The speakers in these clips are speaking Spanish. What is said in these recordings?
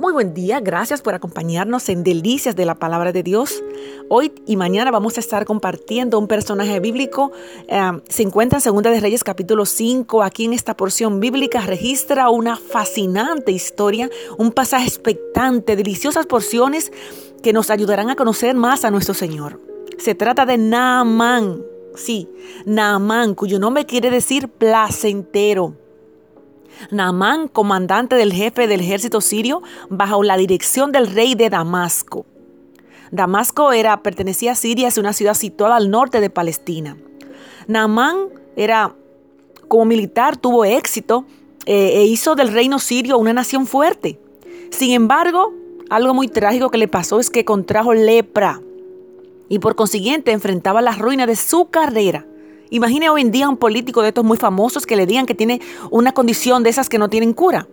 Muy buen día, gracias por acompañarnos en Delicias de la Palabra de Dios. Hoy y mañana vamos a estar compartiendo un personaje bíblico. Eh, se encuentra en Segunda de Reyes capítulo 5. Aquí en esta porción bíblica registra una fascinante historia, un pasaje expectante, deliciosas porciones que nos ayudarán a conocer más a nuestro Señor. Se trata de Naamán, sí, Naamán, cuyo nombre quiere decir placentero. Naamán, comandante del jefe del ejército sirio, bajo la dirección del rey de Damasco. Damasco era, pertenecía a Siria, es una ciudad situada al norte de Palestina. Naamán era, como militar, tuvo éxito eh, e hizo del reino sirio una nación fuerte. Sin embargo, algo muy trágico que le pasó es que contrajo lepra y por consiguiente enfrentaba la ruina de su carrera. Imagine hoy en día un político de estos muy famosos que le digan que tiene una condición de esas que no tienen cura.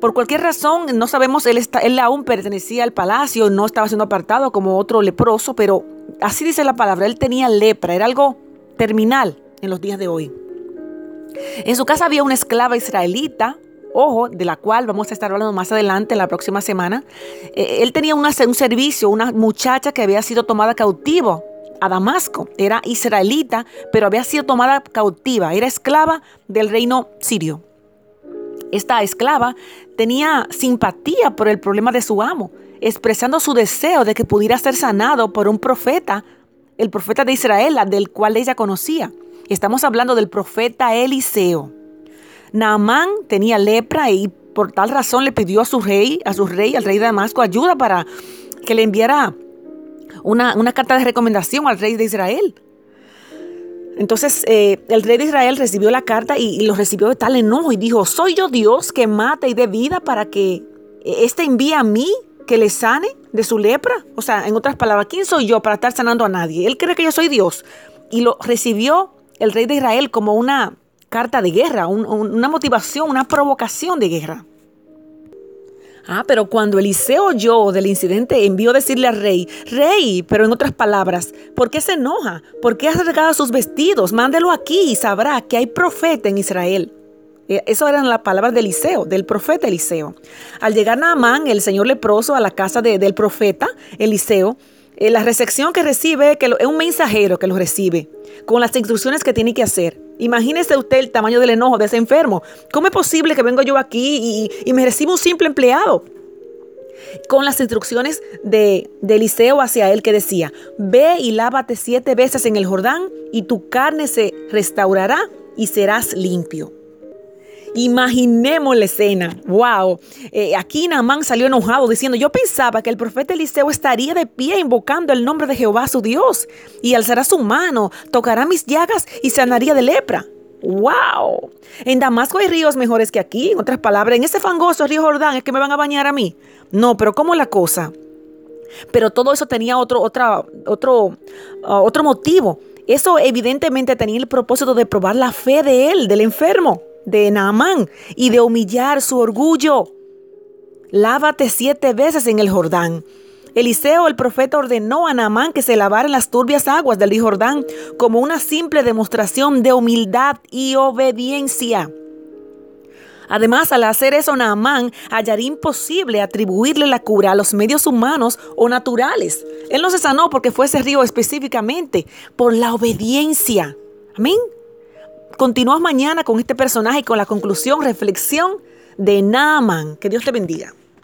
Por cualquier razón, no sabemos, él, aún pertenecía al palacio, no estaba siendo apartado como otro leproso, pero así dice la palabra, él tenía lepra, era algo terminal en los días de hoy. En su casa había una esclava israelita, ojo, de la cual vamos a estar hablando más adelante, en la próxima semana. Eh, él tenía un servicio, una muchacha que había sido tomada cautivo a Damasco. Era israelita, pero había sido tomada cautiva. Era esclava del reino sirio. Esta esclava tenía simpatía por el problema de su amo, expresando su deseo de que pudiera ser sanado por un profeta, el profeta de Israel, del cual ella conocía. Estamos hablando del profeta Eliseo. Naamán tenía lepra y por tal razón le pidió a su rey, a su rey, al rey de Damasco, ayuda para que le enviara una, carta de recomendación al rey de Israel. Entonces eh, el rey de Israel recibió la carta y, lo recibió de tal enojo y dijo, ¿soy yo Dios que mata y dé vida para que éste envíe a mí que le sane de su lepra? O sea, en otras palabras, ¿quién soy yo para estar sanando a nadie? Él cree que yo soy Dios. Y lo recibió el rey de Israel como una carta de guerra, una motivación, una provocación de guerra. Ah, pero cuando Eliseo oyó del incidente, envió a decirle al rey, rey, pero en otras palabras, ¿por qué se enoja? ¿Por qué ha rasgado sus vestidos? Mándelo aquí y sabrá que hay profeta en Israel. Eh, eso eran las palabras de Eliseo, del profeta Eliseo. Al llegar Naamán, el señor leproso, a la casa del profeta Eliseo, eh, la recepción que recibe que es un mensajero que lo recibe, con las instrucciones que tiene que hacer. Imagínese usted el tamaño del enojo de ese enfermo. ¿Cómo es posible que vengo yo aquí y, me reciba un simple empleado? Con las instrucciones de, de, Eliseo hacia él que decía, ve y lávate siete veces en el Jordán y tu carne se restaurará y serás limpio. Imaginemos la escena. Wow. Eh, aquí Naamán salió enojado diciendo, yo pensaba que el profeta Eliseo estaría de pie invocando el nombre de Jehová su Dios y alzará su mano, tocará mis llagas y sanaría de lepra. ¡Wow! En Damasco hay ríos mejores que aquí. En otras palabras, en ese fangoso río Jordán es que me van a bañar a mí. No, pero ¿cómo la cosa? Pero todo eso tenía otro, otra, otro, uh, otro motivo. Eso evidentemente tenía el propósito de probar la fe de él, del enfermo de Naamán y de humillar su orgullo. Lávate siete veces en el Jordán. Eliseo el profeta ordenó a Naamán que se lavara en las turbias aguas del Jordán como una simple demostración de humildad y obediencia. Además, al hacer eso, Naamán hallaría imposible atribuirle la cura a los medios humanos o naturales. Él no se sanó porque fue ese río específicamente, por la obediencia. Amén. Continúas mañana con este personaje y con la conclusión, reflexión de Naaman. Que Dios te bendiga.